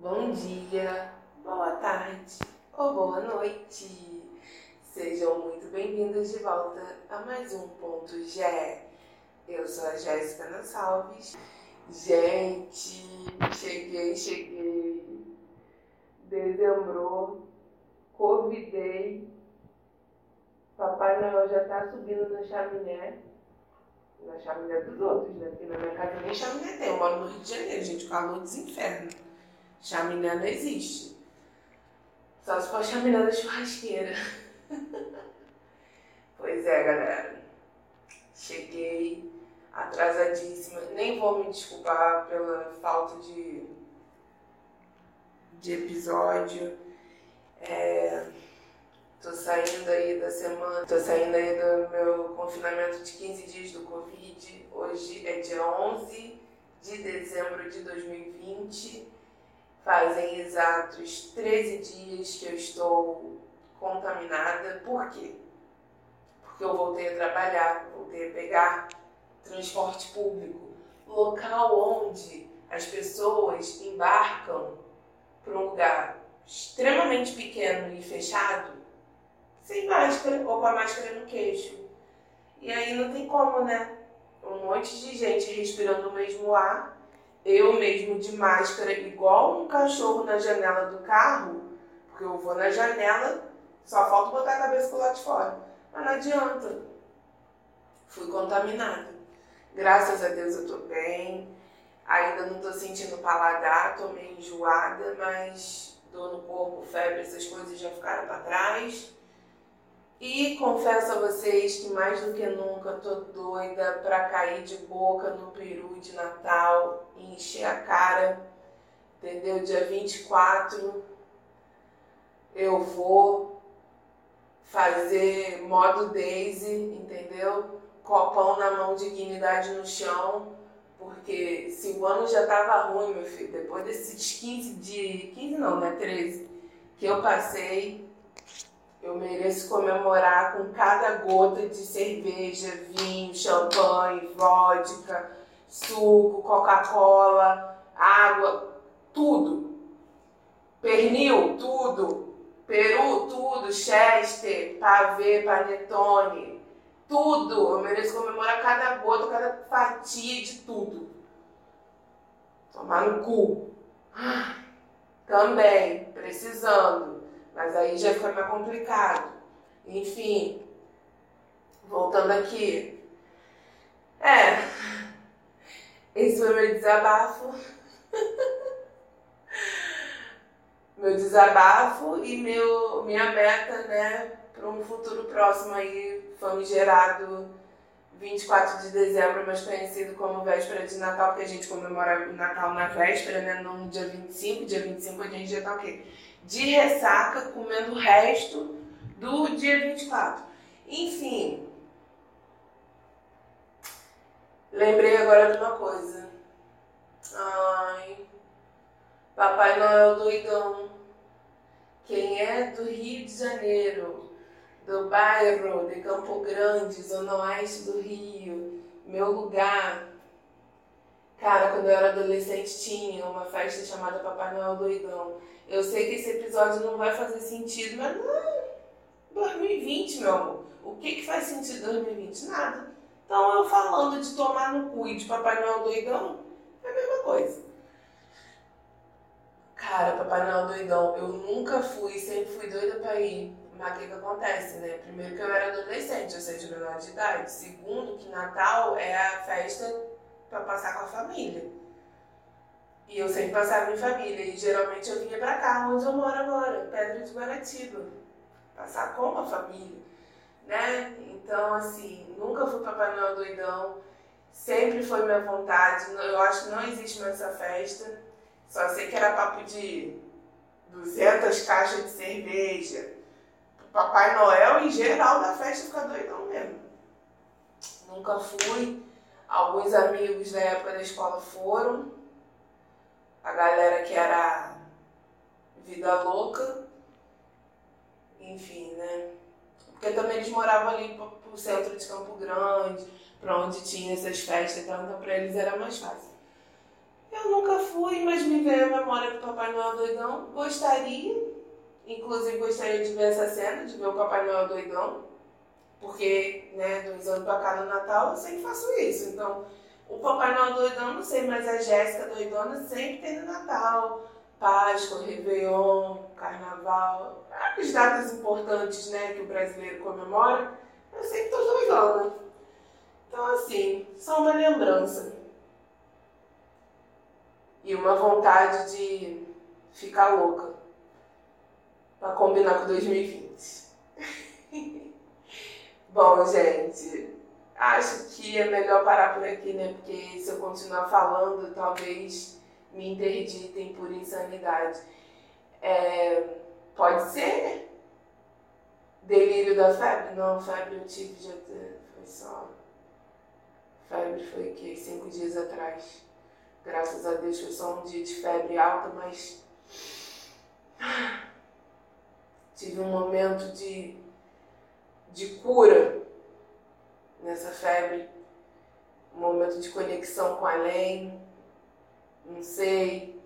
Bom dia, boa tarde ou boa noite. Sejam muito bem-vindos de volta a mais um Ponto Gé. Eu sou a Jéssica Nassalves. Gente, cheguei, cheguei. Dezembro, convidei. Papai Noel já tá subindo na chaminé. Na chaminé dos outros, né? Porque na minha casa nem chaminé tem. Eu moro no Rio de Janeiro, gente. Calor dos infernos. Chaminé não existe. Só se for chaminé da churrasqueira. pois é, galera. Cheguei atrasadíssima. Nem vou me desculpar pela falta de, de episódio. É, tô saindo aí da semana, tô saindo aí do meu confinamento de 15 dias do Covid. Hoje é dia 11 de dezembro de 2020. Fazem exatos 13 dias que eu estou contaminada. Por quê? Porque eu voltei a trabalhar, voltei a pegar transporte público, local onde as pessoas embarcam para um lugar extremamente pequeno e fechado, sem máscara ou com a máscara no queixo. E aí não tem como, né? Um monte de gente respirando o mesmo ar eu mesmo de máscara, igual um cachorro na janela do carro, porque eu vou na janela, só falta botar a cabeça pro lado de fora. Mas não adianta. Fui contaminada. Graças a Deus eu tô bem. Ainda não tô sentindo paladar, tô meio enjoada, mas dor no corpo, febre, essas coisas já ficaram para trás. E confesso a vocês que mais do que nunca tô doida para cair de boca no peru de Natal e encher a cara. Entendeu? Dia 24 eu vou fazer modo Daisy, entendeu? Copão na mão, dignidade no chão. Porque se o ano já tava ruim, meu filho, depois desses 15 dias, 15 não, né? 13, que eu passei, eu mereço comemorar com cada gota de cerveja, vinho, champanhe, vodka, suco, Coca-Cola, água, tudo. Pernil, tudo. Peru, tudo. Chester, pavê, panetone, tudo. Eu mereço comemorar cada gota, cada fatia de tudo. Tomar no cu. Também, precisando. Mas aí já foi mais complicado. Enfim, voltando aqui. É, esse foi meu desabafo. meu desabafo e meu, minha meta, né, para um futuro próximo aí, famigerado 24 de dezembro, mais conhecido como véspera de Natal, porque a gente comemora o Natal na véspera, né, no dia 25. Dia 25 a gente já tá o quê? de ressaca, comendo o resto do dia 24. Enfim, lembrei agora de uma coisa. Ai, Papai Noel doidão. Quem é do Rio de Janeiro, do bairro de Campo Grande, Zona Oeste do Rio, meu lugar. Cara, quando eu era adolescente tinha uma festa chamada Papai Noel Doidão. Eu sei que esse episódio não vai fazer sentido, mas não. 2020, meu amor. O que, que faz sentido em 2020? Nada. Então eu falando de tomar no cu e de Papai Noel doidão, é a mesma coisa. Cara, Papai Noel doidão, eu nunca fui, sempre fui doida pra ir. Mas o que, que acontece, né? Primeiro que eu era adolescente, ou seja, menor de idade. Segundo, que Natal é a festa para passar com a família. E eu sempre passava em família. E geralmente eu vinha para cá, onde eu moro agora, Pedra de Guaratiba. Passar com a família. Né? Então, assim, nunca fui Papai Noel doidão. Sempre foi minha vontade. Eu acho que não existe mais essa festa. Só sei que era papo de 200 caixas de cerveja. Papai Noel, em geral, da festa fica doidão mesmo. Nunca fui. Alguns amigos da época da escola foram a galera que era vida louca, enfim, né? Porque também eles moravam ali pro centro de Campo Grande, para onde tinha essas festas, então, então para eles era mais fácil. Eu nunca fui, mas me me veio a memória do Papai Noel doidão. Gostaria, inclusive gostaria de ver essa cena, de ver o Papai Noel doidão. Porque, né, dois anos pra cá no Natal eu sempre faço isso. Então, o Papai Noel doidão, não sei, mas a Jéssica doidona sempre tem no Natal. Páscoa, Réveillon, Carnaval, as datas importantes né, que o brasileiro comemora, eu sempre tô doidona. Então, assim, só uma lembrança. E uma vontade de ficar louca. Pra combinar com 2020. Bom, gente, acho que é melhor parar por aqui, né? Porque se eu continuar falando, talvez me interditem por insanidade. É, pode ser delírio da febre? Não, febre eu tive já foi só. Febre foi que cinco dias atrás. Graças a Deus foi só um dia de febre alta, mas tive um momento de, de cura nessa febre, um momento de conexão com além, não sei.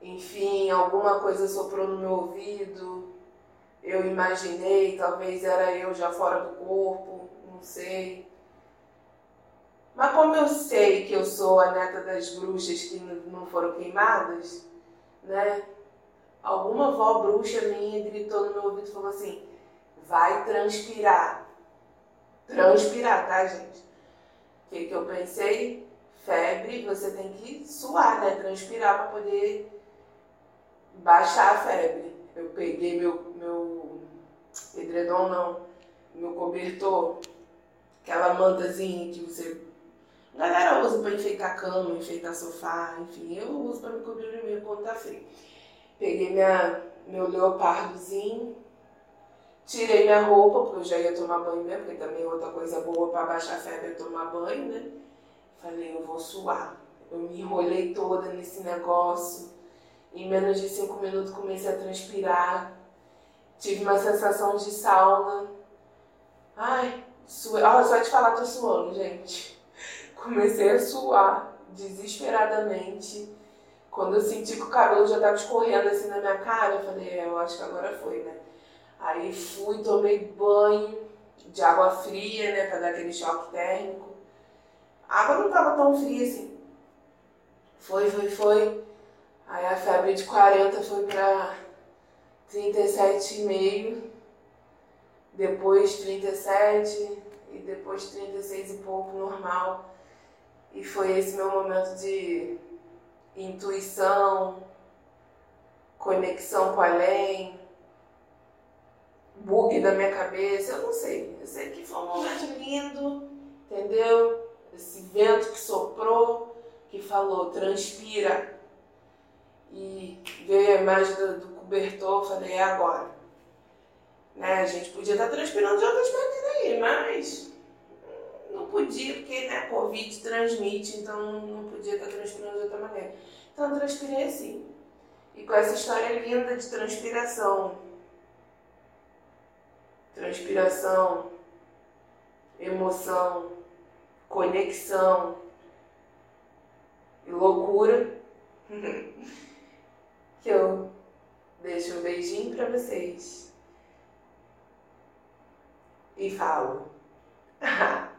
Enfim, alguma coisa soprou no meu ouvido, eu imaginei, talvez era eu já fora do corpo, não sei. Mas como eu sei que eu sou a neta das bruxas que não foram queimadas, né? Alguma avó bruxa minha gritou no meu ouvido e falou assim: vai transpirar. Transpirar, tá, gente? O que, que eu pensei? Febre, você tem que suar, né? Transpirar para poder baixar a febre. Eu peguei meu, meu edredom, não, meu cobertor, aquela mantazinha que você a galera usa para enfeitar cama, enfeitar sofá, enfim, eu uso para me cobrir primeiro quando tá frio. Peguei minha, meu leopardozinho, tirei minha roupa, porque eu já ia tomar banho mesmo, porque também é outra coisa boa para baixar a febre é tomar banho, né? Falei, eu vou suar. Eu me enrolei toda nesse negócio. Em menos de cinco minutos comecei a transpirar. Tive uma sensação de sauna. Ai, suei. Olha, só de falar tô suando, gente. Comecei a suar desesperadamente. Quando eu senti que o cabelo já estava escorrendo assim na minha cara, eu falei, é, eu acho que agora foi, né? Aí fui, tomei banho de água fria, né, para dar aquele choque térmico. A água não estava tão fria assim. Foi, foi, foi. Aí a febre de 40 foi para 37,5. Depois 37 e depois 36 e pouco normal. E foi esse meu momento de intuição, conexão com além, bug da minha cabeça, eu não sei. Eu sei que foi um momento lindo, entendeu? Esse vento que soprou, que falou, transpira. E veio a imagem do, do cobertor, falei, é agora. Né? A gente podia estar transpirando de outras maneiras aí, mas podia, porque né, Covid transmite, então não podia estar transpirando de outra maneira. Então eu transpirei assim. E com essa história linda de transpiração. Transpiração, emoção, conexão e loucura. que eu deixo um beijinho para vocês. E falo.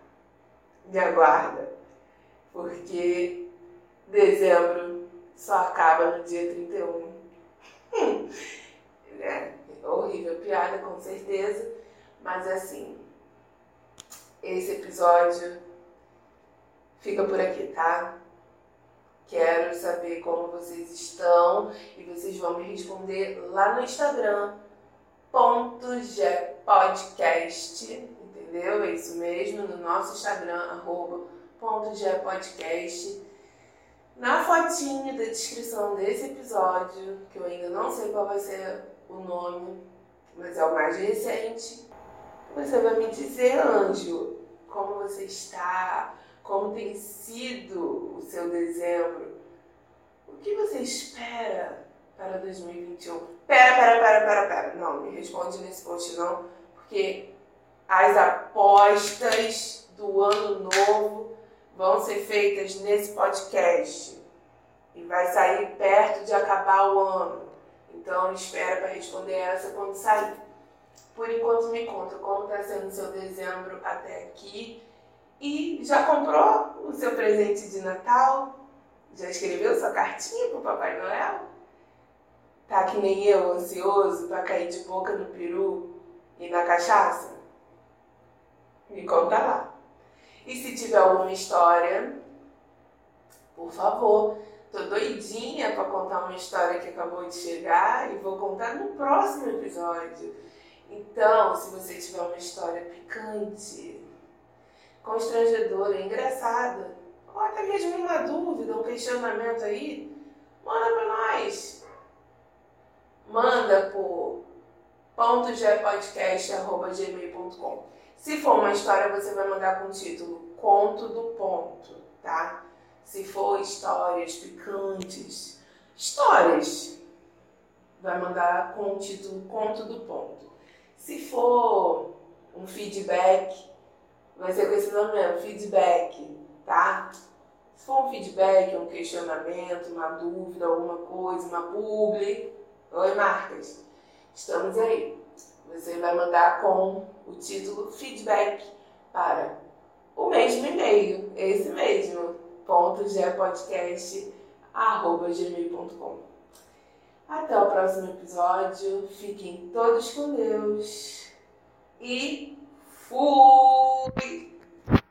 me aguarda, porque dezembro só acaba no dia 31. Hum, é horrível piada, com certeza, mas assim, esse episódio fica por aqui, tá? Quero saber como vocês estão e vocês vão me responder lá no Instagram, ponto podcast entendeu? É isso mesmo, no nosso Instagram, arroba podcast. Na fotinha da descrição desse episódio, que eu ainda não sei qual vai ser o nome, mas é o mais recente, você vai me dizer, Anjo, como você está, como tem sido o seu dezembro, o que você espera para 2021? Pera, pera, pera, pera, pera. Não, me responde nesse post não, porque as apostas do ano novo vão ser feitas nesse podcast. e vai sair perto de acabar o ano. Então espera para responder essa quando sair. Por enquanto me conta como está sendo seu dezembro até aqui. E já comprou o seu presente de Natal? Já escreveu sua cartinha para o Papai Noel? Tá que nem eu, ansioso para cair de boca no peru e na cachaça? Me conta lá. E se tiver alguma história, por favor, tô doidinha para contar uma história que acabou de chegar e vou contar no próximo episódio. Então, se você tiver uma história picante, constrangedora, engraçada, ou até mesmo uma dúvida, um questionamento aí, manda para nós. Manda por pontogpodcast.gmail.com Se for uma história, você vai mandar com o título Conto do Ponto, tá? Se for histórias picantes, histórias, vai mandar com o título Conto do Ponto. Se for um feedback, vai ser com esse nome mesmo, feedback, tá? Se for um feedback, um questionamento, uma dúvida, alguma coisa, uma publi, oi marcas, estamos aí. Você vai mandar com o título feedback para o mesmo e-mail, esse mesmo, ponto gmail.com. Até o próximo episódio. Fiquem todos com Deus. E fui!